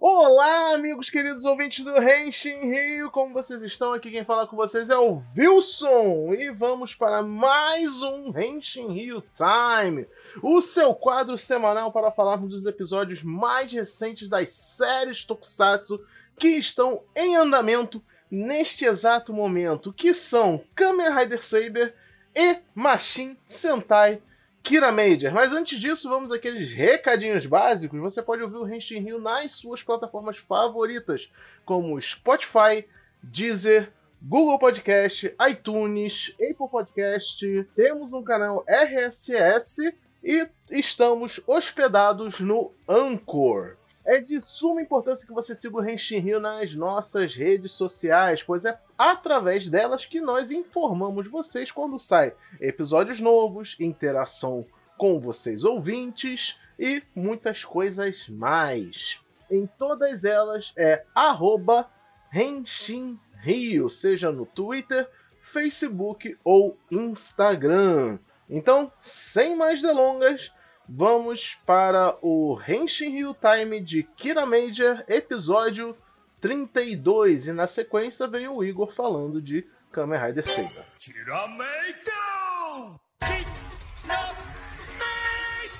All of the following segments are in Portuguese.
Olá, amigos queridos ouvintes do Henshin Rio, como vocês estão? Aqui quem fala com vocês é o Wilson e vamos para mais um Henshin Rio Time, o seu quadro semanal para falarmos dos episódios mais recentes das séries Tokusatsu que estão em andamento neste exato momento, que são Kamen Rider Saber e Machine Sentai Kira Major. Mas antes disso, vamos aqueles recadinhos básicos. Você pode ouvir o Henshin Rio nas suas plataformas favoritas, como Spotify, Deezer, Google Podcast, iTunes, Apple Podcast. Temos um canal RSS e estamos hospedados no Anchor. É de suma importância que você siga o Henshin Rio nas nossas redes sociais, pois é através delas que nós informamos vocês quando sai episódios novos, interação com vocês ouvintes e muitas coisas mais. Em todas elas é arroba Henshin Rio, seja no Twitter, Facebook ou Instagram. Então, sem mais delongas, vamos para o Henshin Ryu Time de Kira Major, episódio 32. E na sequência vem o Igor falando de Kamen Rider Saber.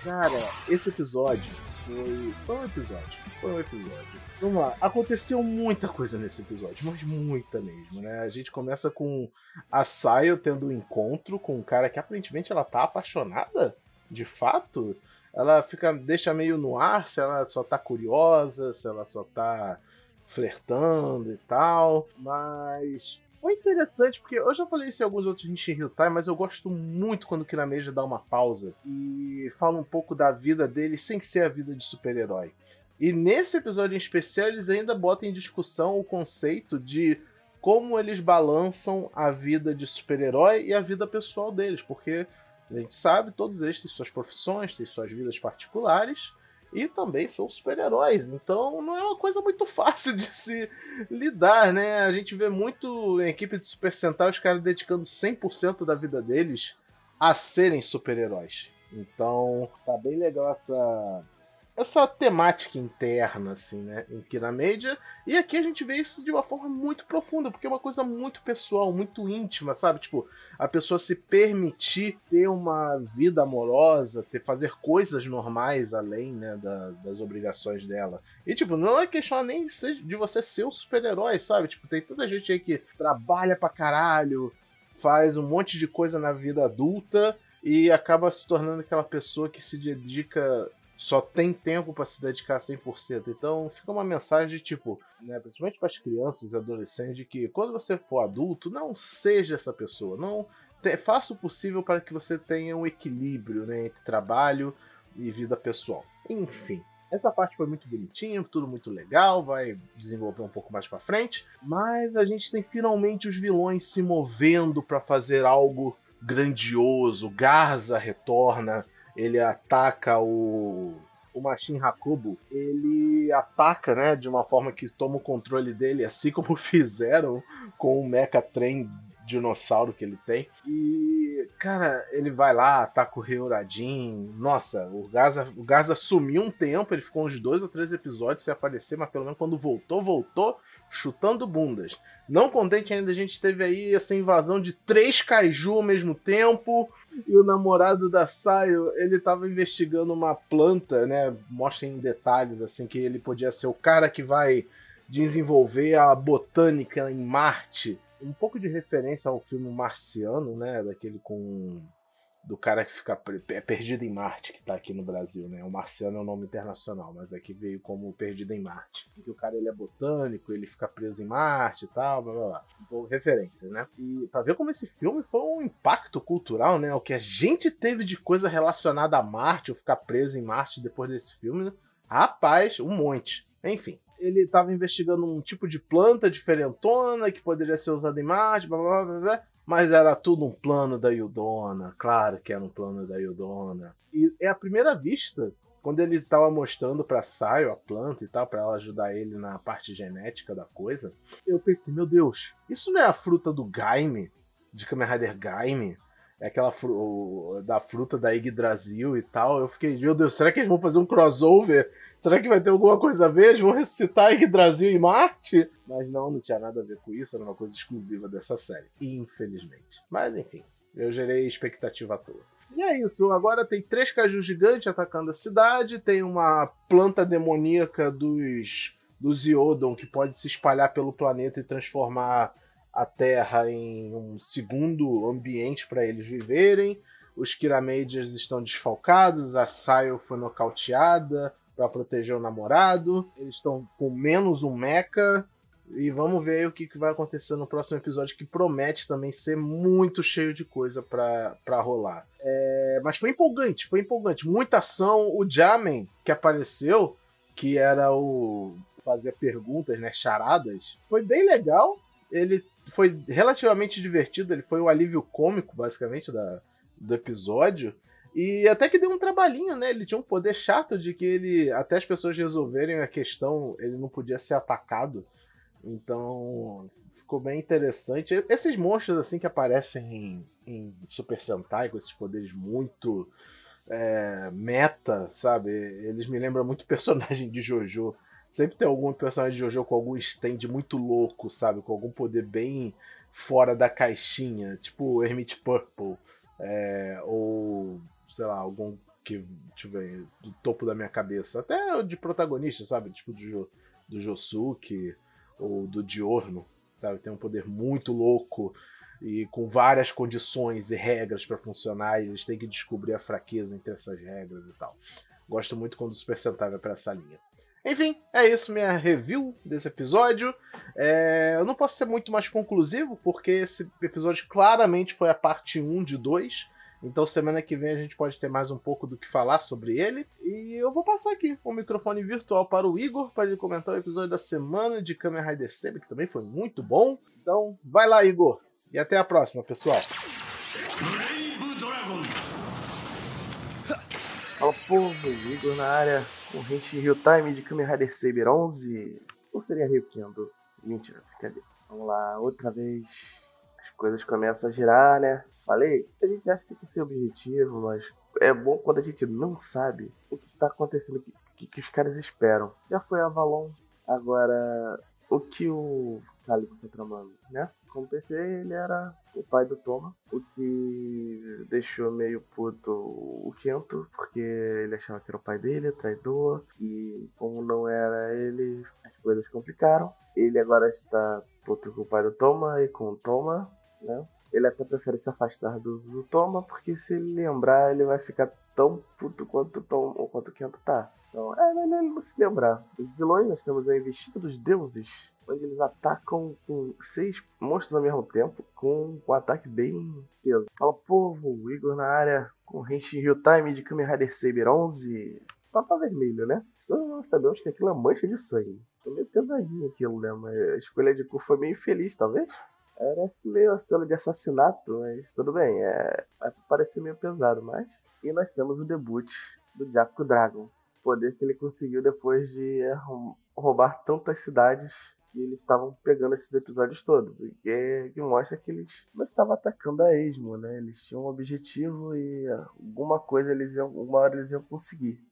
Cara, esse episódio foi. Foi um episódio. Foi um episódio. Vamos lá, aconteceu muita coisa nesse episódio, mas muita mesmo, né? A gente começa com a Sayo tendo um encontro com um cara que aparentemente ela tá apaixonada de fato, ela fica deixa meio no ar se ela só tá curiosa, se ela só tá flertando e tal, mas foi interessante, porque eu já falei isso em alguns outros Hill Time, mas eu gosto muito quando o Kirameja dá uma pausa e fala um pouco da vida dele sem ser a vida de super-herói. E nesse episódio em especial, eles ainda botam em discussão o conceito de como eles balançam a vida de super-herói e a vida pessoal deles, porque a gente sabe, todos eles têm suas profissões, têm suas vidas particulares e também são super-heróis. Então não é uma coisa muito fácil de se lidar, né? A gente vê muito em equipe de Super Sentai os caras dedicando 100% da vida deles a serem super-heróis. Então tá bem legal essa essa temática interna, assim, né, em Kira Media. E aqui a gente vê isso de uma forma muito profunda, porque é uma coisa muito pessoal, muito íntima, sabe? Tipo, a pessoa se permitir ter uma vida amorosa, ter fazer coisas normais além, né, da, das obrigações dela. E, tipo, não é questão nem de você ser um super-herói, sabe? Tipo, tem toda gente aí que trabalha pra caralho, faz um monte de coisa na vida adulta e acaba se tornando aquela pessoa que se dedica só tem tempo para se dedicar 100%. Então fica uma mensagem de tipo, né, principalmente para as crianças e adolescentes, de que quando você for adulto, não seja essa pessoa. Não te, faça o possível para que você tenha um equilíbrio né, entre trabalho e vida pessoal. Enfim. Essa parte foi muito bonitinha, tudo muito legal, vai desenvolver um pouco mais para frente, mas a gente tem finalmente os vilões se movendo para fazer algo grandioso. Garza retorna, ele ataca o o Machin Hakubo, ele ataca, né, de uma forma que toma o controle dele, assim como fizeram com o Mecha Trem dinossauro que ele tem. E, cara, ele vai lá, ataca o Reuradin. Nossa, o Gaza, o Gaza sumiu um tempo, ele ficou uns dois ou três episódios sem aparecer, mas pelo menos quando voltou, voltou chutando bundas. Não contente ainda, a gente teve aí essa invasão de três kaiju ao mesmo tempo. E o namorado da Sayo, ele tava investigando uma planta, né? Mostra em detalhes, assim, que ele podia ser o cara que vai desenvolver a botânica em Marte. Um pouco de referência ao filme Marciano, né? Daquele com do cara que fica é perdido em Marte, que tá aqui no Brasil, né? O Marciano é o nome internacional, mas aqui veio como Perdido em Marte. Que o cara ele é botânico, ele fica preso em Marte e tal, blá blá blá. Então, referência, né? E pra ver como esse filme foi um impacto cultural, né? O que a gente teve de coisa relacionada a Marte, ou ficar preso em Marte depois desse filme, né? rapaz, um monte. Enfim, ele estava investigando um tipo de planta diferentona que poderia ser usada em Marte, blá blá blá blá. Mas era tudo um plano da Yudona, claro que era um plano da Yudona. E é a primeira vista, quando ele estava mostrando para Saio a planta e tal, para ela ajudar ele na parte genética da coisa, eu pensei, meu Deus, isso não é a fruta do Gaime, de Kamen Rider Gaime? É aquela fru da fruta da Yggdrasil e tal. Eu fiquei, meu Deus, será que eles vão fazer um crossover Será que vai ter alguma coisa a ver? Eles vão ressuscitar Yggdrasil e Marte? Mas não, não tinha nada a ver com isso, era uma coisa exclusiva dessa série. Infelizmente. Mas enfim, eu gerei expectativa à toa. E é isso, agora tem três cajus gigantes atacando a cidade, tem uma planta demoníaca dos, dos Iodon que pode se espalhar pelo planeta e transformar a Terra em um segundo ambiente para eles viverem. Os Kiramagers estão desfalcados, a Sayo foi nocauteada para proteger o namorado. Eles estão com menos um mecha. E vamos ver o que, que vai acontecer no próximo episódio, que promete também ser muito cheio de coisa para rolar. É, mas foi empolgante, foi empolgante. Muita ação. O Jamen, que apareceu, que era o. fazer perguntas, né? Charadas, foi bem legal. Ele foi relativamente divertido, ele foi o alívio cômico, basicamente, da, do episódio. E até que deu um trabalhinho, né? Ele tinha um poder chato de que ele, até as pessoas resolverem a questão, ele não podia ser atacado. Então, ficou bem interessante. Esses monstros, assim, que aparecem em, em Super Sentai, com esses poderes muito é, meta, sabe? Eles me lembram muito personagem de Jojo. Sempre tem algum personagem de Jojo com algum stand muito louco, sabe? Com algum poder bem fora da caixinha, tipo Hermit Purple, é, ou sei lá, algum que, deixa eu ver, do topo da minha cabeça, até de protagonista, sabe? Tipo do, do Josuke ou do Diorno, sabe? Tem um poder muito louco e com várias condições e regras para funcionar, e eles têm que descobrir a fraqueza entre essas regras e tal. Gosto muito quando o Super Sentai vai para essa linha. Enfim, é isso minha review desse episódio. É, eu não posso ser muito mais conclusivo, porque esse episódio claramente foi a parte 1 de 2. Então semana que vem a gente pode ter mais um pouco do que falar sobre ele. E eu vou passar aqui o microfone virtual para o Igor para ele comentar o episódio da semana de Kamen Rider Saber, que também foi muito bom. Então vai lá, Igor. E até a próxima, pessoal. Fala povo, Igor na área, corrente Real Time de Kamen Rider Saber 11. Ou seria Rio Kendo? Mentira, cadê? Vamos lá, outra vez. As coisas começam a girar, né? Falei, a gente acha que tem que ser objetivo, mas é bom quando a gente não sabe o que está acontecendo, o que, que, os caras esperam. Já foi Avalon, agora o que o Calico tá tramando, né? Como pensei, ele era o pai do Toma, o que deixou meio puto o Kento, porque ele achava que era o pai dele, traidor, e como não era ele, as coisas complicaram. Ele agora está puto com o pai do Toma e com o Toma, né? Ele até prefere se afastar do, do Toma, porque se ele lembrar, ele vai ficar tão puto quanto o Tom, ou quanto o Kento tá. Então, é melhor ele não se lembrar. Os vilões, nós temos a investida dos deuses, onde eles atacam com seis monstros ao mesmo tempo, com um ataque bem peso. Fala, povo, Igor na área, corrente Real Time de Kamen Rider Saber 11. Papa vermelho, né? Nós sabemos que aquilo é mancha de sangue. Foi meio pesadinho aquilo, né? Mas a escolha de cor foi meio infeliz, talvez. Parece meio a cena de assassinato, mas tudo bem. É, vai parecer meio pesado, mas. E nós temos o debut do Jaco Dragon. Poder que ele conseguiu depois de roubar tantas cidades que eles estavam pegando esses episódios todos. O que, é, que mostra que eles não estavam atacando a esmo, né? Eles tinham um objetivo e alguma coisa eles iam, uma hora eles iam conseguir.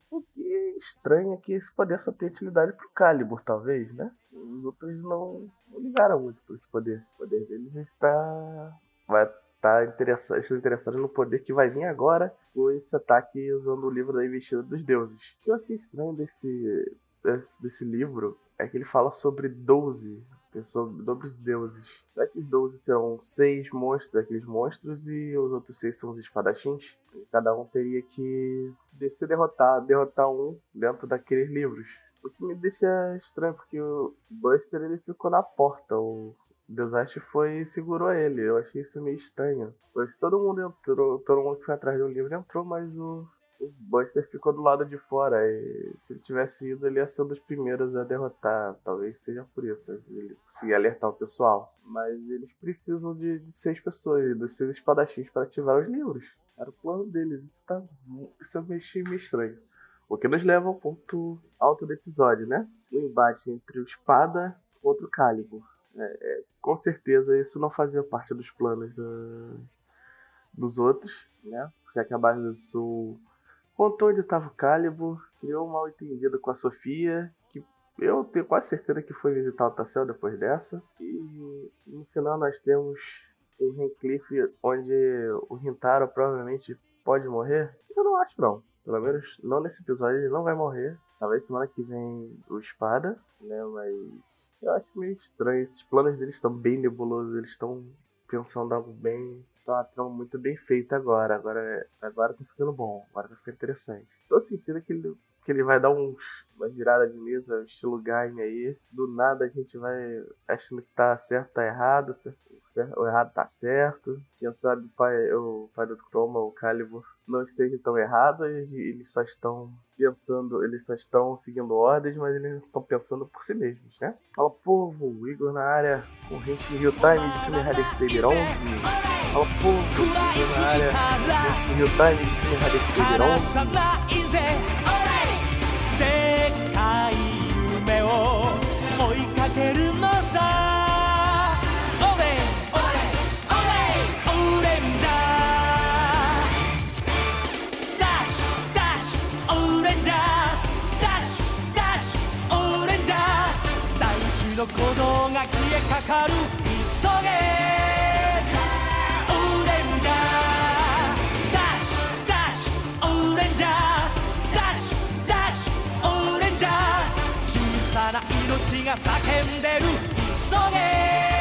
Estranho é que esse poder só tem utilidade pro Calibur, talvez, né? Os outros não, ligaram muito por esse poder. O poder deles está. Vai tá interessado, estou interessado no poder que vai vir agora com esse ataque usando o livro da investida dos deuses. O que eu achei estranho desse, desse, desse livro é que ele fala sobre 12 sobre dobres deuses. Será que os 12 serão seis monstros daqueles monstros e os outros seis são os espadachins? E cada um teria que descer derrotar, derrotar um dentro daqueles livros. O que me deixa estranho, porque o Buster ele ficou na porta. O Desastre foi e segurou ele. Eu achei isso meio estranho. Pois todo mundo entrou, todo mundo que foi atrás do livro entrou, mas o, o Buster ficou do lado de fora. E se ele tivesse ido, ele ia ser um dos primeiros a derrotar. Talvez seja por isso. Ele conseguia alertar o pessoal. Mas eles precisam de, de seis pessoas, dos seis espadachins, para ativar os livros. Era o plano deles. Isso, tá, isso eu achei meio estranho. O que nos leva ao ponto alto do episódio, né? O embate entre o Espada contra o Calibur. É, é, com certeza isso não fazia parte dos planos do, dos outros, né? Porque a Cabana do Sul contou onde estava o Calibur, criou um mal entendido com a Sofia, que eu tenho quase certeza que foi visitar o Tassel depois dessa. E no final nós temos um Rencliffe onde o Rintaro provavelmente pode morrer. Eu não acho não. Pelo menos não nesse episódio ele não vai morrer. Talvez semana que vem o Espada, né? Mas eu acho meio estranho. Esses planos deles estão bem nebulosos. Eles estão pensando algo bem. Tá uma trama muito bem feita agora. Agora, agora tá ficando bom. Agora tá ficando interessante. Tô sentindo que ele, que ele vai dar uns, uma virada de mesa, estilo Gaime aí. Do nada a gente vai achando que tá certo, tá errado. Certo, o errado tá certo. Quem sabe o pai, o pai do Chroma, o Calibur, não esteja tão errado. Eles só estão pensando, eles só estão seguindo ordens, mas eles estão pensando por si mesmos, né? Fala povo, Igor na área, corrente Real Time de Kamen Rider Saber 11. Fala povo, Igor na área, corrente Real Time de Kamen Rider Saber 11. さな命が叫んでる急げ